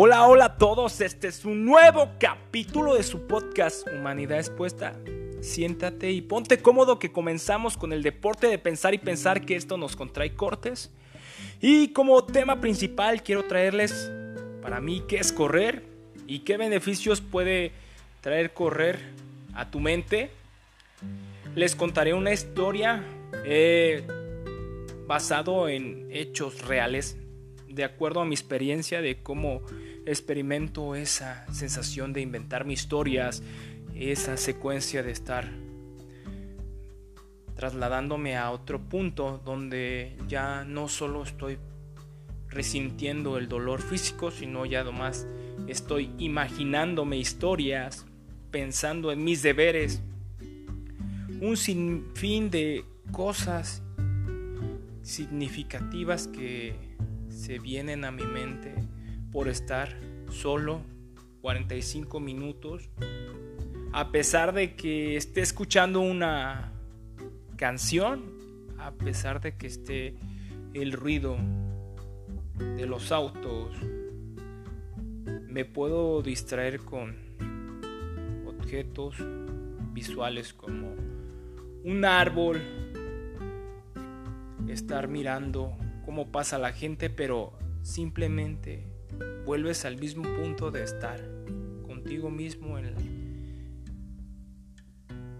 Hola, hola a todos, este es un nuevo capítulo de su podcast Humanidad Expuesta. Siéntate y ponte cómodo que comenzamos con el deporte de pensar y pensar que esto nos contrae cortes. Y como tema principal quiero traerles para mí qué es correr y qué beneficios puede traer correr a tu mente. Les contaré una historia eh, basado en hechos reales de acuerdo a mi experiencia de cómo experimento esa sensación de inventarme historias, esa secuencia de estar trasladándome a otro punto donde ya no solo estoy resintiendo el dolor físico, sino ya además estoy imaginándome historias, pensando en mis deberes, un sinfín de cosas significativas que se vienen a mi mente por estar solo 45 minutos, a pesar de que esté escuchando una canción, a pesar de que esté el ruido de los autos, me puedo distraer con objetos visuales como un árbol, estar mirando cómo pasa la gente, pero simplemente vuelves al mismo punto de estar contigo mismo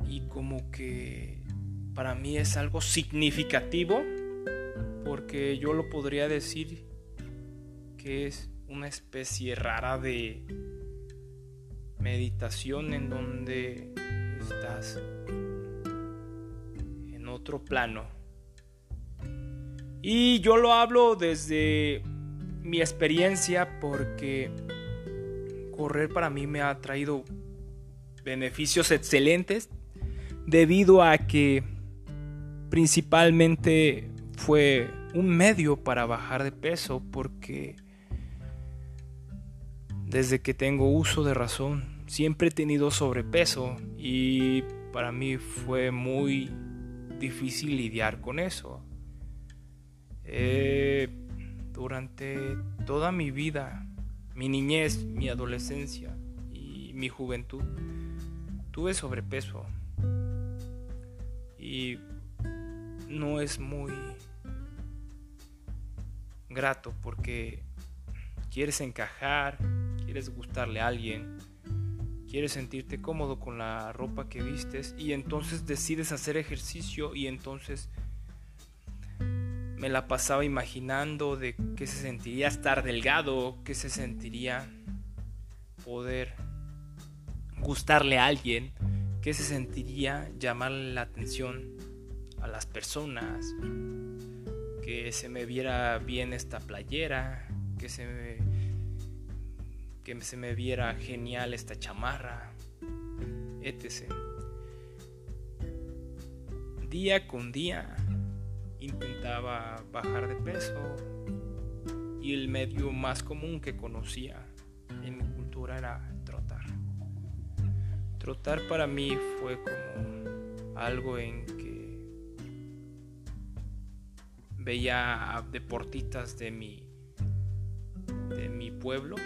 y como que para mí es algo significativo porque yo lo podría decir que es una especie rara de meditación en donde estás en otro plano. Y yo lo hablo desde mi experiencia porque correr para mí me ha traído beneficios excelentes debido a que principalmente fue un medio para bajar de peso porque desde que tengo uso de razón siempre he tenido sobrepeso y para mí fue muy difícil lidiar con eso. Eh, durante toda mi vida, mi niñez, mi adolescencia y mi juventud, tuve sobrepeso. Y no es muy grato porque quieres encajar, quieres gustarle a alguien, quieres sentirte cómodo con la ropa que vistes y entonces decides hacer ejercicio y entonces me la pasaba imaginando de qué se sentiría estar delgado, qué se sentiría poder gustarle a alguien, qué se sentiría llamarle la atención a las personas, que se me viera bien esta playera, que se me, que se me viera genial esta chamarra, etc. Día con día intentaba bajar de peso y el medio más común que conocía en mi cultura era trotar. Trotar para mí fue como algo en que veía a deportistas de mi de mi pueblo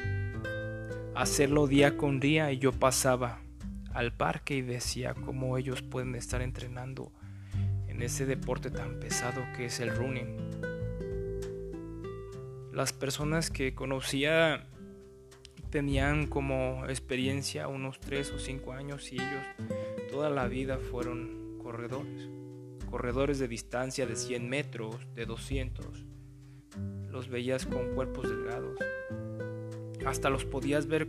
hacerlo día con día y yo pasaba al parque y decía cómo ellos pueden estar entrenando en ese deporte tan pesado que es el running. Las personas que conocía tenían como experiencia unos 3 o 5 años y ellos toda la vida fueron corredores. Corredores de distancia de 100 metros, de 200. Los veías con cuerpos delgados. Hasta los podías ver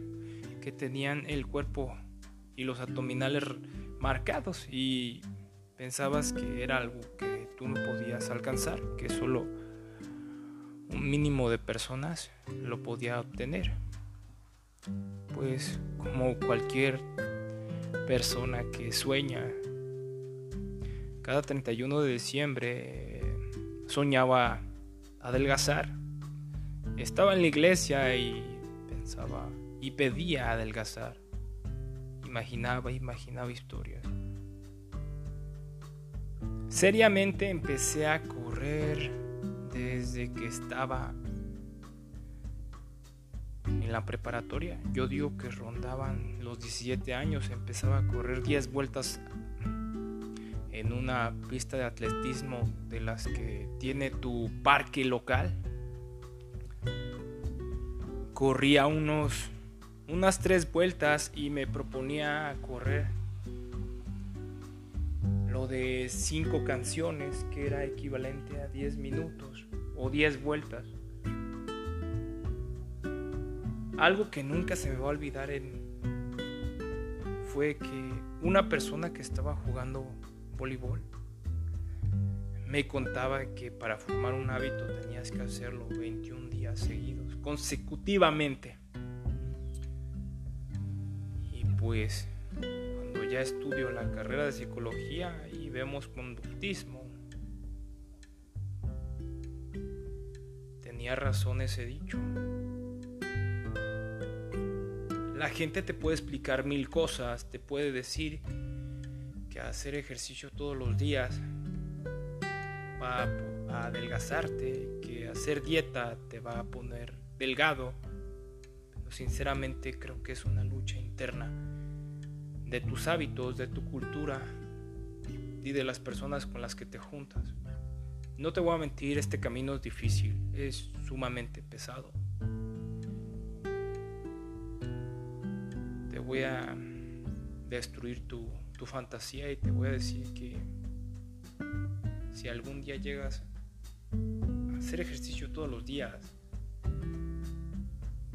que tenían el cuerpo y los abdominales marcados y pensabas que era algo que tú no podías alcanzar, que solo un mínimo de personas lo podía obtener. Pues como cualquier persona que sueña, cada 31 de diciembre soñaba adelgazar. Estaba en la iglesia y pensaba y pedía adelgazar. Imaginaba, imaginaba historias. Seriamente empecé a correr desde que estaba en la preparatoria. Yo digo que rondaban los 17 años, empezaba a correr 10 vueltas en una pista de atletismo de las que tiene tu parque local. Corría unos unas tres vueltas y me proponía correr de cinco canciones que era equivalente a 10 minutos o 10 vueltas. Algo que nunca se me va a olvidar fue que una persona que estaba jugando voleibol me contaba que para formar un hábito tenías que hacerlo 21 días seguidos, consecutivamente. Y pues ya estudio la carrera de psicología y vemos conductismo, tenía razón ese dicho. La gente te puede explicar mil cosas, te puede decir que hacer ejercicio todos los días va a adelgazarte, que hacer dieta te va a poner delgado. Pero sinceramente creo que es una lucha interna de tus hábitos, de tu cultura y de las personas con las que te juntas. No te voy a mentir, este camino es difícil, es sumamente pesado. Te voy a destruir tu tu fantasía y te voy a decir que si algún día llegas a hacer ejercicio todos los días,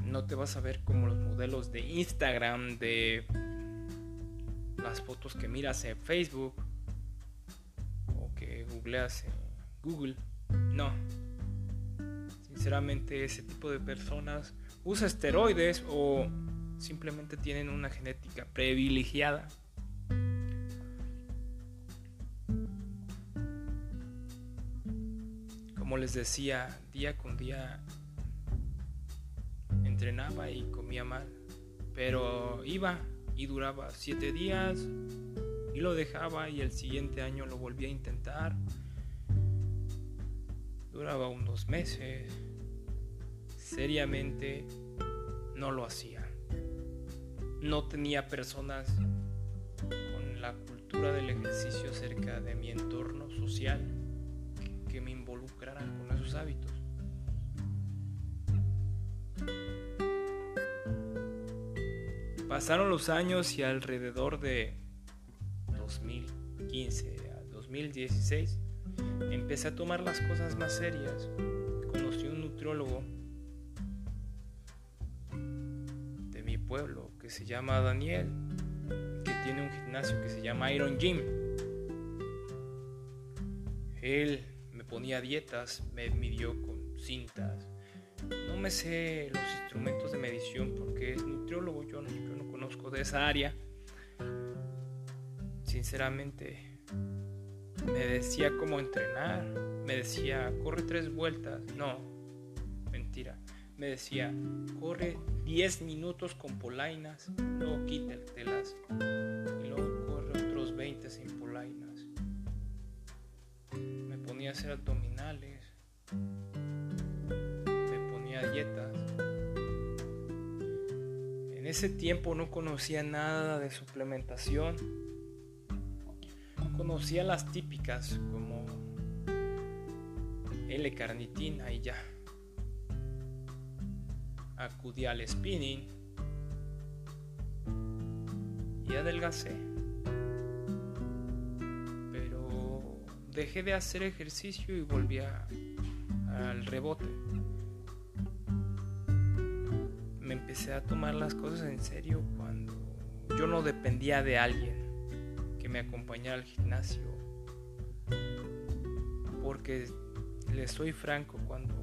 no te vas a ver como los modelos de Instagram, de las fotos que miras en Facebook o que googleas en Google. No. Sinceramente ese tipo de personas usa esteroides o simplemente tienen una genética privilegiada Como les decía, día con día entrenaba y comía mal, pero iba y duraba siete días y lo dejaba y el siguiente año lo volvía a intentar. Duraba unos meses. Seriamente no lo hacía. No tenía personas con la cultura del ejercicio cerca de mi entorno social que me involucraran con esos hábitos. Pasaron los años y alrededor de 2015 a 2016 empecé a tomar las cosas más serias. Conocí un nutriólogo de mi pueblo que se llama Daniel, que tiene un gimnasio que se llama Iron Gym. Él ponía dietas, me midió con cintas. No me sé los instrumentos de medición porque es nutriólogo, yo no, yo no de esa área. Sinceramente, me decía cómo entrenar, me decía, corre tres vueltas. No, mentira. Me decía, corre 10 minutos con polainas, luego quítatelas y luego corre otros 20 sin polainas ponía a hacer abdominales, me ponía dietas. Ese tiempo no conocía nada de suplementación. Conocía las típicas como L-carnitina y ya. Acudí al spinning y adelgacé. dejé de hacer ejercicio y volví al rebote. Empecé a tomar las cosas en serio cuando yo no dependía de alguien que me acompañara al gimnasio. Porque le soy franco, cuando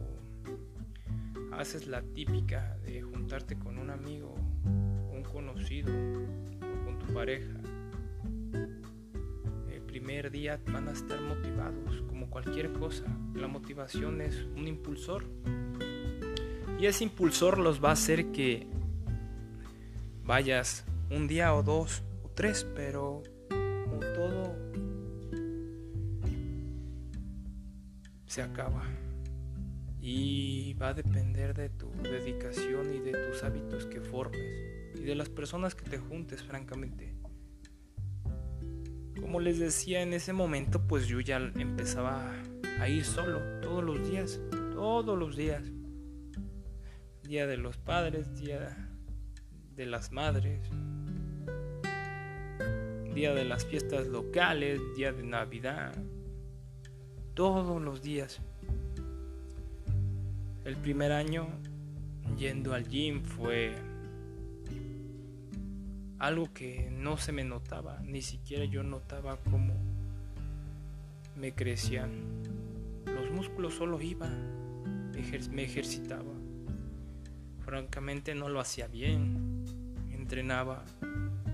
haces la típica de juntarte con un amigo, un conocido o con tu pareja, primer día van a estar motivados, como cualquier cosa. La motivación es un impulsor. Y ese impulsor los va a hacer que vayas un día o dos o tres, pero como todo se acaba. Y va a depender de tu dedicación y de tus hábitos que formes y de las personas que te juntes, francamente. Como les decía en ese momento, pues yo ya empezaba a ir solo todos los días, todos los días. Día de los padres, día de las madres, día de las fiestas locales, día de Navidad, todos los días. El primer año yendo al gym fue algo que no se me notaba, ni siquiera yo notaba cómo me crecían. Los músculos solo iba, me ejercitaba. Francamente no lo hacía bien, entrenaba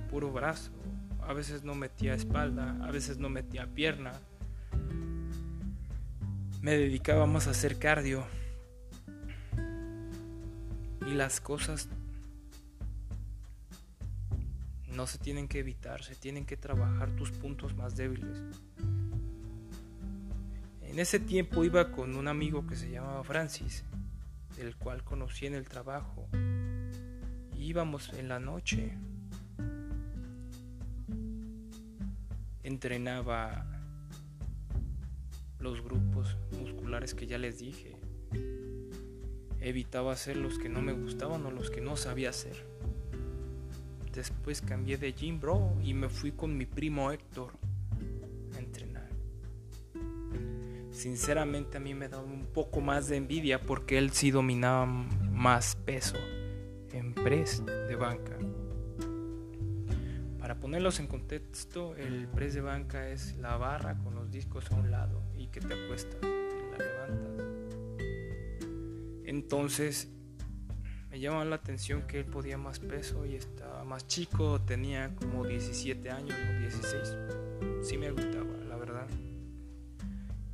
puro brazo, a veces no metía espalda, a veces no metía pierna. Me dedicaba más a hacer cardio. Y las cosas no se tienen que evitar, se tienen que trabajar tus puntos más débiles. En ese tiempo iba con un amigo que se llamaba Francis, el cual conocí en el trabajo. Íbamos en la noche. Entrenaba los grupos musculares que ya les dije. Evitaba hacer los que no me gustaban o los que no sabía hacer. Después cambié de gym, bro, y me fui con mi primo Héctor a entrenar. Sinceramente a mí me da un poco más de envidia porque él sí dominaba más peso en press de banca. Para ponerlos en contexto, el press de banca es la barra con los discos a un lado y que te acuestas y la levantas. Entonces me llamaba la atención que él podía más peso y estaba más chico, tenía como 17 años o 16. Sí me gustaba.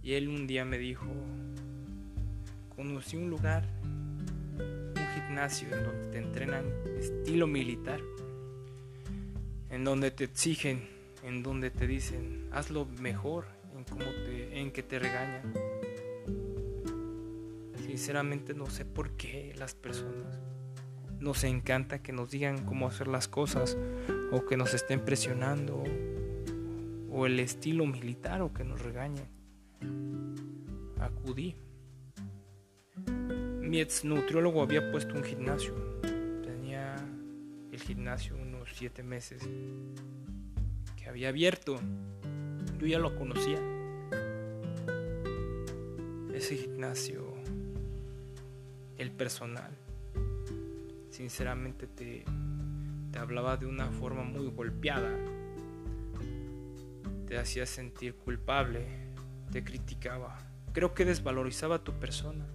Y él un día me dijo, conocí un lugar, un gimnasio en donde te entrenan estilo militar, en donde te exigen, en donde te dicen, hazlo mejor, en, cómo te, en que te regañan Sinceramente no sé por qué las personas nos encanta que nos digan cómo hacer las cosas o que nos estén presionando o el estilo militar o que nos regañen. Acudí. Mi ex nutriólogo había puesto un gimnasio. Tenía el gimnasio unos siete meses que había abierto. Yo ya lo conocía. Ese gimnasio el personal. Sinceramente te, te hablaba de una forma muy golpeada. Te hacía sentir culpable, te criticaba. Creo que desvalorizaba tu persona.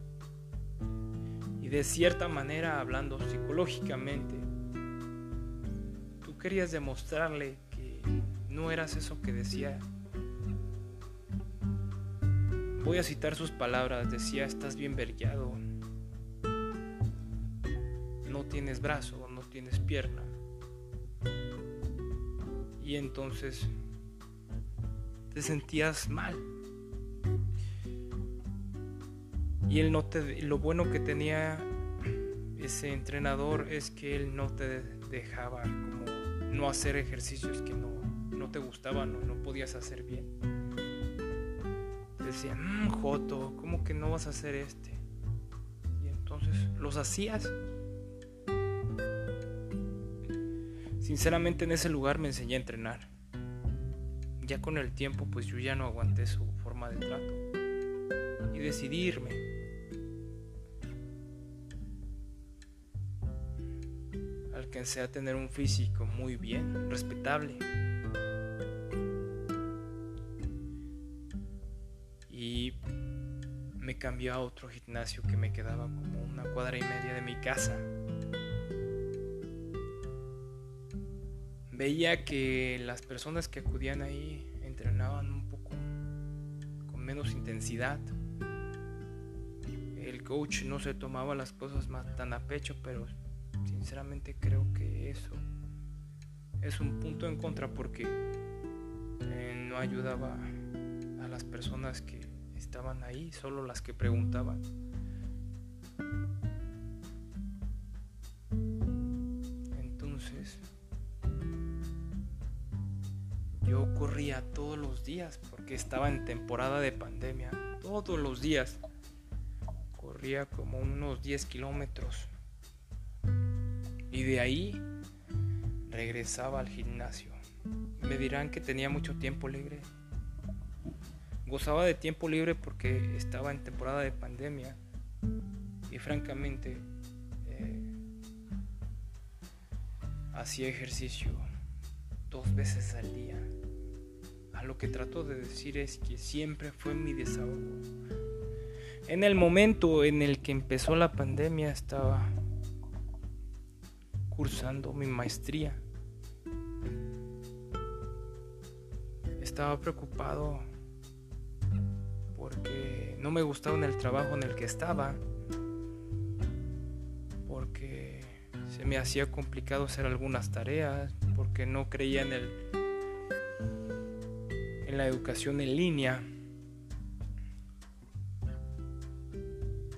Y de cierta manera, hablando psicológicamente, tú querías demostrarle que no eras eso que decía. Voy a citar sus palabras, decía, estás bien vergueado, tienes brazo, no tienes pierna. Y entonces te sentías mal. Y él no te, lo bueno que tenía ese entrenador es que él no te dejaba como no hacer ejercicios que no, no te gustaban o no podías hacer bien. Te decía, mmm, Joto, ¿cómo que no vas a hacer este? Y entonces los hacías Sinceramente en ese lugar me enseñé a entrenar. Ya con el tiempo pues yo ya no aguanté su forma de trato y decidí irme. Alcancé a tener un físico muy bien, respetable. Y me cambió a otro gimnasio que me quedaba como una cuadra y media de mi casa. veía que las personas que acudían ahí entrenaban un poco con menos intensidad. El coach no se tomaba las cosas más tan a pecho, pero sinceramente creo eso es un punto en contra porque eh, no ayudaba a las personas que estaban ahí, solo las que preguntaban. Entonces, yo corría todos los días porque estaba en temporada de pandemia, todos los días. Corría como unos 10 kilómetros. Y de ahí regresaba al gimnasio. Me dirán que tenía mucho tiempo libre. Gozaba de tiempo libre porque estaba en temporada de pandemia. Y francamente eh, hacía ejercicio dos veces al día. A lo que trato de decir es que siempre fue mi desahogo. En el momento en el que empezó la pandemia estaba cursando mi maestría. Estaba preocupado porque no me gustaba en el trabajo en el que estaba, porque se me hacía complicado hacer algunas tareas, porque no creía en el en la educación en línea.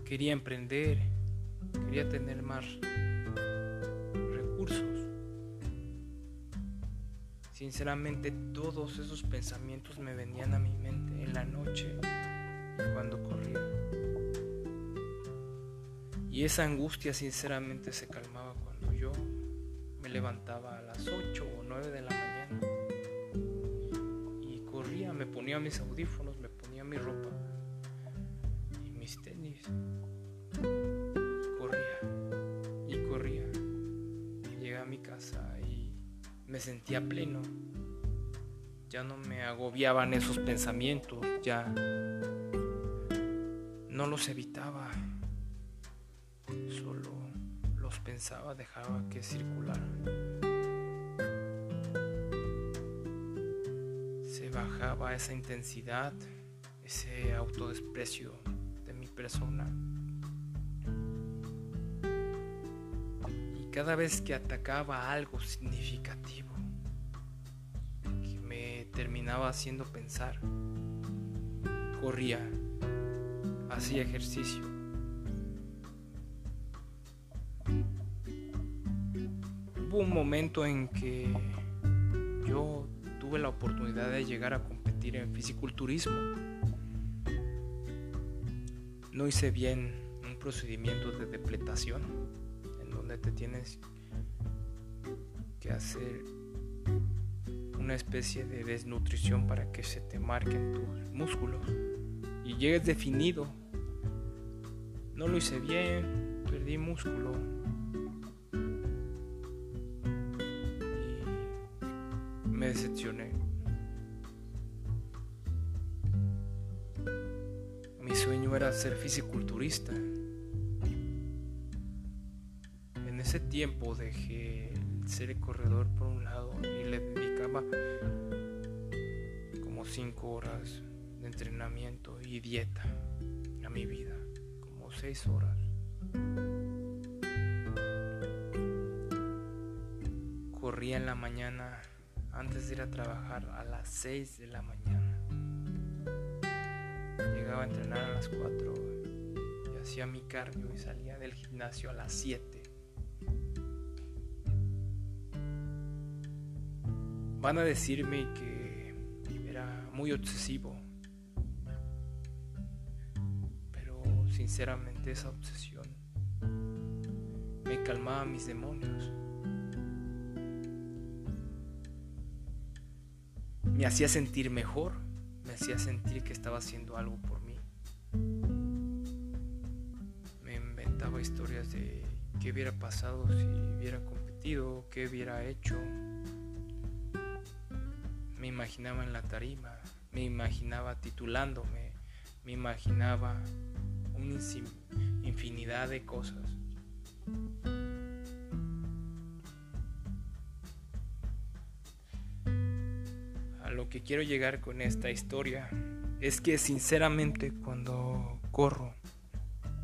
Quería emprender, quería tener más Sinceramente todos esos pensamientos me venían a mi mente en la noche cuando corría. Y esa angustia sinceramente se calmaba cuando yo me levantaba a las 8 o 9 de la mañana y corría, me ponía mis audífonos, me ponía mi ropa y mis tenis. Me sentía pleno. Ya no me agobiaban esos pensamientos, ya no los evitaba, solo los pensaba, dejaba que circularan. Se bajaba esa intensidad, ese autodesprecio de mi persona. Cada vez que atacaba algo significativo, que me terminaba haciendo pensar, corría hacía ejercicio. Hubo un momento en que yo tuve la oportunidad de llegar a competir en fisiculturismo. No hice bien un procedimiento de depletación te tienes que hacer una especie de desnutrición para que se te marquen tus músculos y llegues definido no lo hice bien, perdí músculo. Y me decepcioné. Mi sueño era ser fisiculturista. Ese tiempo dejé ser corredor por un lado y le dedicaba como 5 horas de entrenamiento y dieta a mi vida seis horas. Corría en la mañana antes de ir a trabajar a las 6 de la mañana. Llegaba a entrenar a las 4 y hacía mi cardio y salía del gimnasio a las 7. Van a decirme que era muy obsesivo Sinceramente esa obsesión me calmaba mis demonios. Me hacía sentir mejor, me hacía sentir que estaba haciendo algo por mí. Me inventaba historias de qué hubiera pasado si hubiera competido, qué hubiera hecho. Me imaginaba en la tarima, me imaginaba titulándome, me imaginaba una infinidad de cosas. A lo que quiero llegar con esta historia es que sinceramente cuando corro,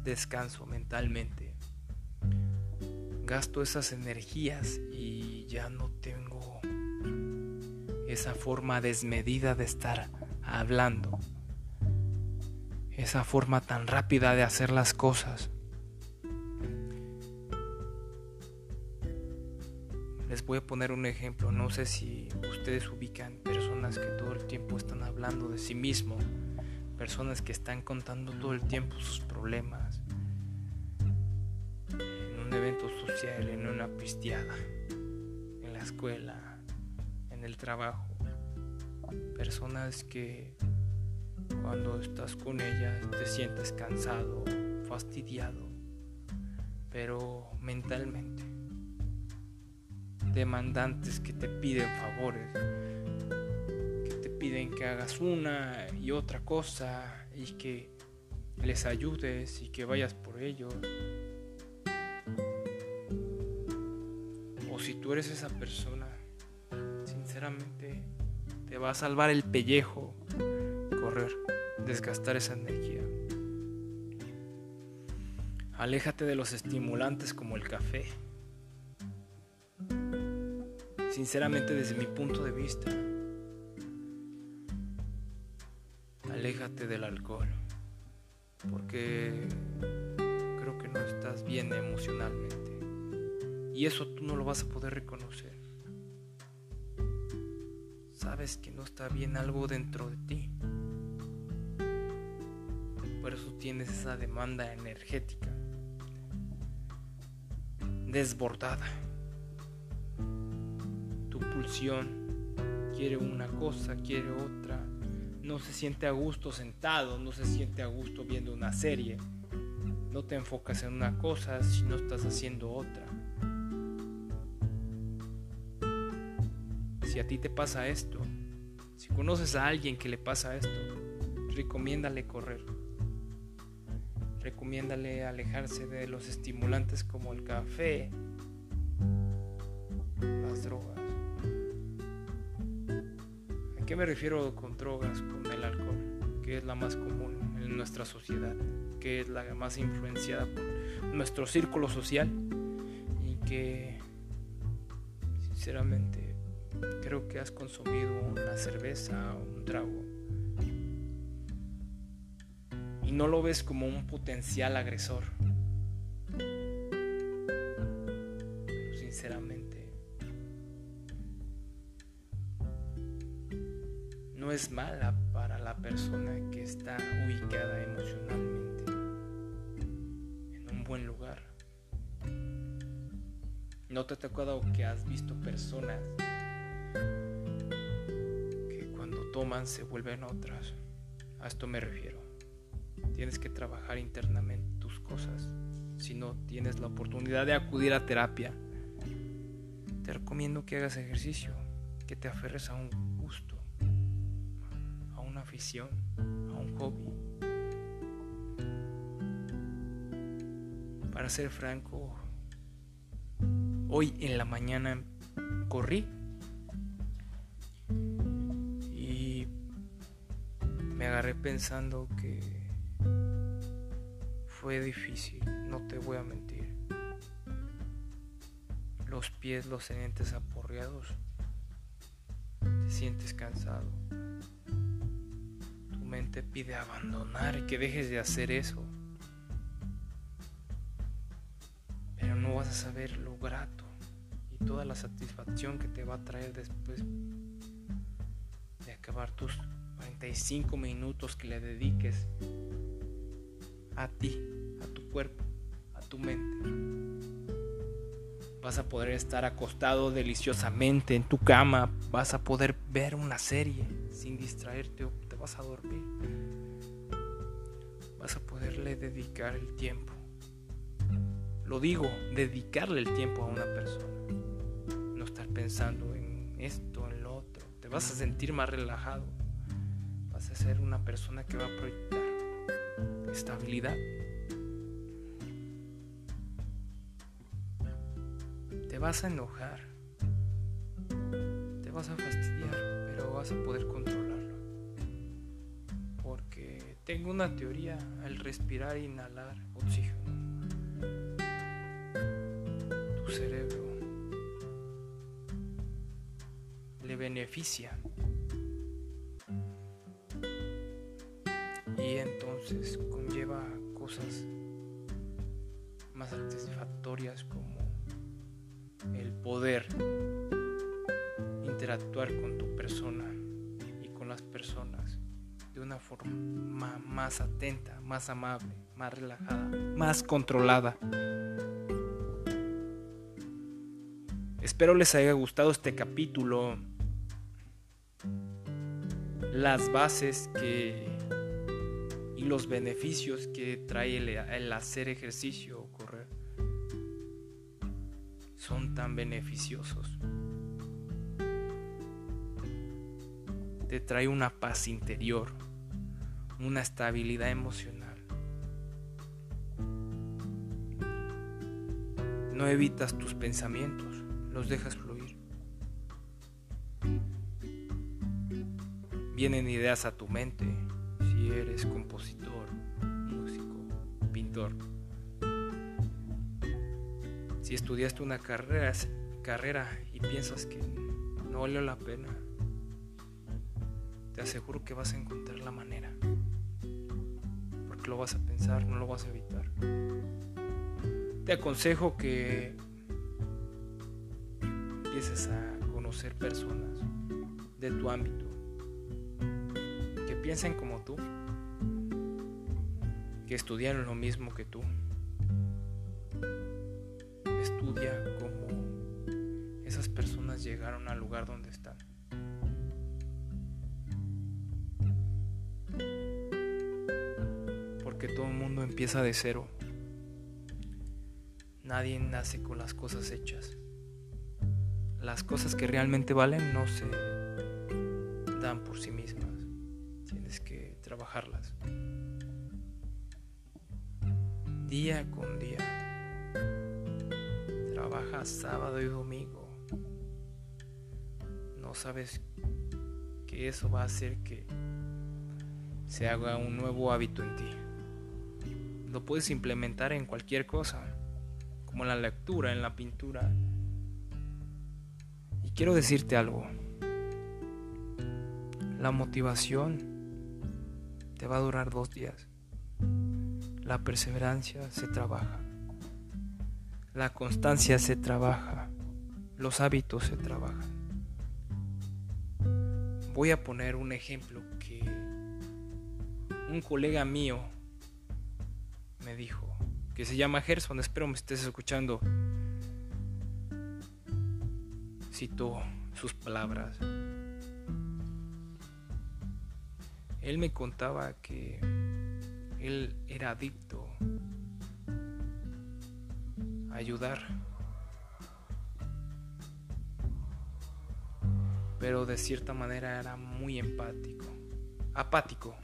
descanso mentalmente, gasto esas energías y ya no tengo esa forma desmedida de estar hablando esa forma tan rápida de hacer las cosas. Les voy a poner un ejemplo, no sé si ustedes ubican personas que todo el tiempo están hablando de sí mismo, personas que están contando todo el tiempo sus problemas en un evento social, en una pisteada, en la escuela, en el trabajo. Personas que cuando estás con ellas te sientes cansado, fastidiado, pero mentalmente. Demandantes que te piden favores, que te piden que hagas una y otra cosa y que les ayudes y que vayas por ellos. O si tú eres esa persona, sinceramente te va a salvar el pellejo correr, desgastar esa energía. Aléjate de los estimulantes como el café. Sinceramente desde mi punto de vista, aléjate del alcohol, porque creo que no estás bien emocionalmente. Y eso tú no lo vas a poder reconocer. Sabes que no está bien algo dentro de ti. Por eso tienes esa demanda energética desbordada. Tu pulsión quiere una cosa, quiere otra. No se siente a gusto sentado, no se siente a gusto viendo una serie. No te enfocas en una cosa si no estás haciendo otra. Si a ti te pasa esto, si conoces a alguien que le pasa esto, recomiéndale correr recomiéndale alejarse de los estimulantes como el café, las drogas. ¿A qué me refiero con drogas? Con el alcohol, que es la más común en nuestra sociedad, que es la más influenciada por nuestro círculo social y que sinceramente creo que has consumido una cerveza o un trago y no lo ves como un potencial agresor. Sinceramente, no es mala para la persona que está ubicada emocionalmente en un buen lugar. ¿No te ha tocado que has visto personas se vuelven otras? A esto me refiero. Tienes que trabajar internamente tus cosas. Si no tienes la oportunidad de acudir a terapia, te recomiendo que hagas ejercicio, que te aferres a un gusto, a una afición, a un hobby. Para ser franco, hoy en la mañana corrí me agarré pensando que fue difícil, no te voy a mentir. Los pies los sientes aporreados. Te sientes cansado. Tu mente pide abandonar y que dejes de hacer eso. Pero no vas a saber lo grato y toda la satisfacción que te va a traer después de acabar tus 45 minutos que le dediques a ti, a tu cuerpo, a tu mente. Vas a poder estar acostado deliciosamente en tu cama, vas a poder ver una serie sin distraerte o te vas a dormir. Vas a poderle dedicar el tiempo. Lo digo, dedicarle el tiempo a una persona. No estar pensando en esto, en lo otro. Te vas a sentir más relajado. Vas a ser una persona que va a proyectar estabilidad. Te vas a enojar, te vas a fastidiar, pero vas a poder controlarlo. Porque tengo una teoría, al respirar e inhalar oxígeno, tu cerebro le beneficia conlleva cosas más satisfactorias como el poder interactuar con tu persona las personas de una forma más atenta, más amable, más relajada, más controlada. Espero les haya gustado este capítulo. Las bases que y los beneficios que trae el, hacer ejercicio o correr son tan beneficiosos. te trae una paz interior, una estabilidad emocional. No evitas tus pensamientos, los dejas fluir. Vienen ideas a tu mente eres compositor, músico, pintor. Si estudiaste una carrera, carrera y piensas que no valió la pena, te aseguro que vas a encontrar la manera. Porque lo vas a pensar, no lo vas a evitar. Te aconsejo que empieces a conocer personas de tu ámbito que piensen como tú, que estudiaron lo mismo que tú. Estudia cómo esas personas llegaron al lugar donde están. que todo el mundo empieza de cero. Nadie nace con las cosas hechas. Las cosas que realmente valen no se sabes que eso va a hacer que se haga un nuevo hábito en ti lo puedes implementar en cualquier cosa, como en la lectura, en la pintura. Y quiero decirte algo. La motivación te va a durar dos días. La perseverancia se trabaja. La constancia se trabaja. Los hábitos se trabajan. Voy a poner un ejemplo que un colega mío me dijo, que se llama Gerson, espero me estés escuchando. Cito sus palabras. Él me contaba que él era adicto a ayudar. Pero de cierta manera era muy empático, apático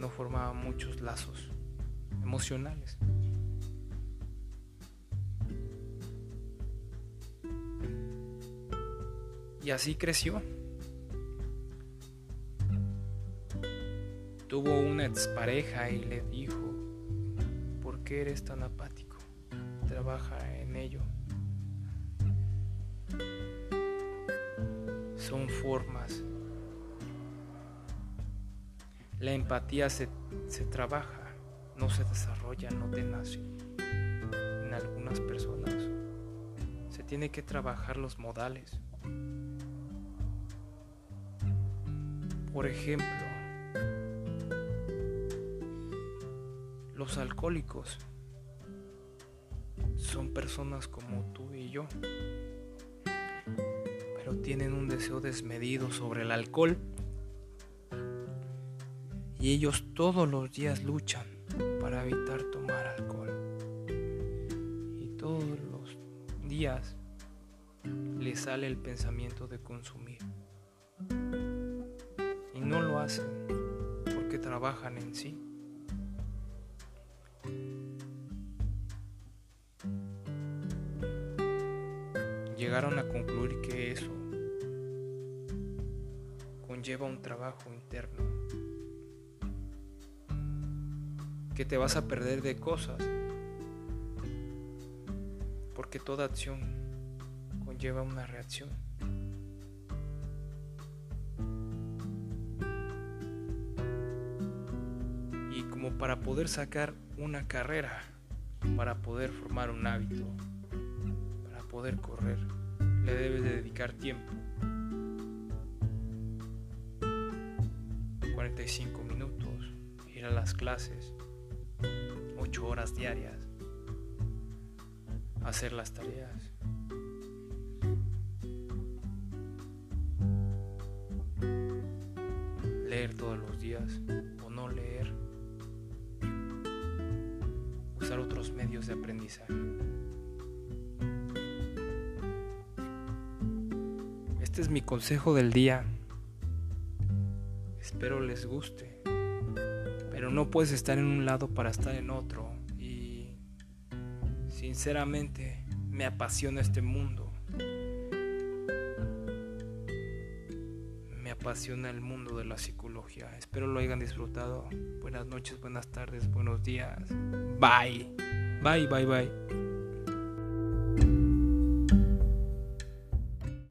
no formaba muchos lazos emocionales. Y así creció. Tuvo una expareja y le dijo, ¿por qué eres tan apático? Trabaja en ello. Formas la empatía se, trabaja, no se desarrolla, no te nace. En algunas personas se tiene que trabajar los modales. Por ejemplo, los alcohólicos son personas como tú y yo, tienen un deseo desmedido sobre el alcohol y ellos todos los días luchan para evitar tomar alcohol. Y todos los días les sale el pensamiento de consumir. Y no lo hacen porque trabajan en sí. Llegaron a concluir que eso conlleva un trabajo interno que te vas a perder de cosas. Porque toda acción conlleva una reacción. Y como para poder sacar una carrera, para poder formar un hábito, para poder correr, le debes de dedicar tiempo. 45 minutos, ir a las clases, 8 horas diarias, hacer las tareas. Leer todos los días o no leer. Usar otros medios de aprendizaje. Este es mi consejo del día. Espero les guste. Pero no puedes estar en un lado para estar en otro. Y sinceramente me apasiona este mundo. Me apasiona el mundo de la psicología. Espero lo hayan disfrutado. Buenas noches, buenas tardes, buenos días. Bye. Bye, bye, bye.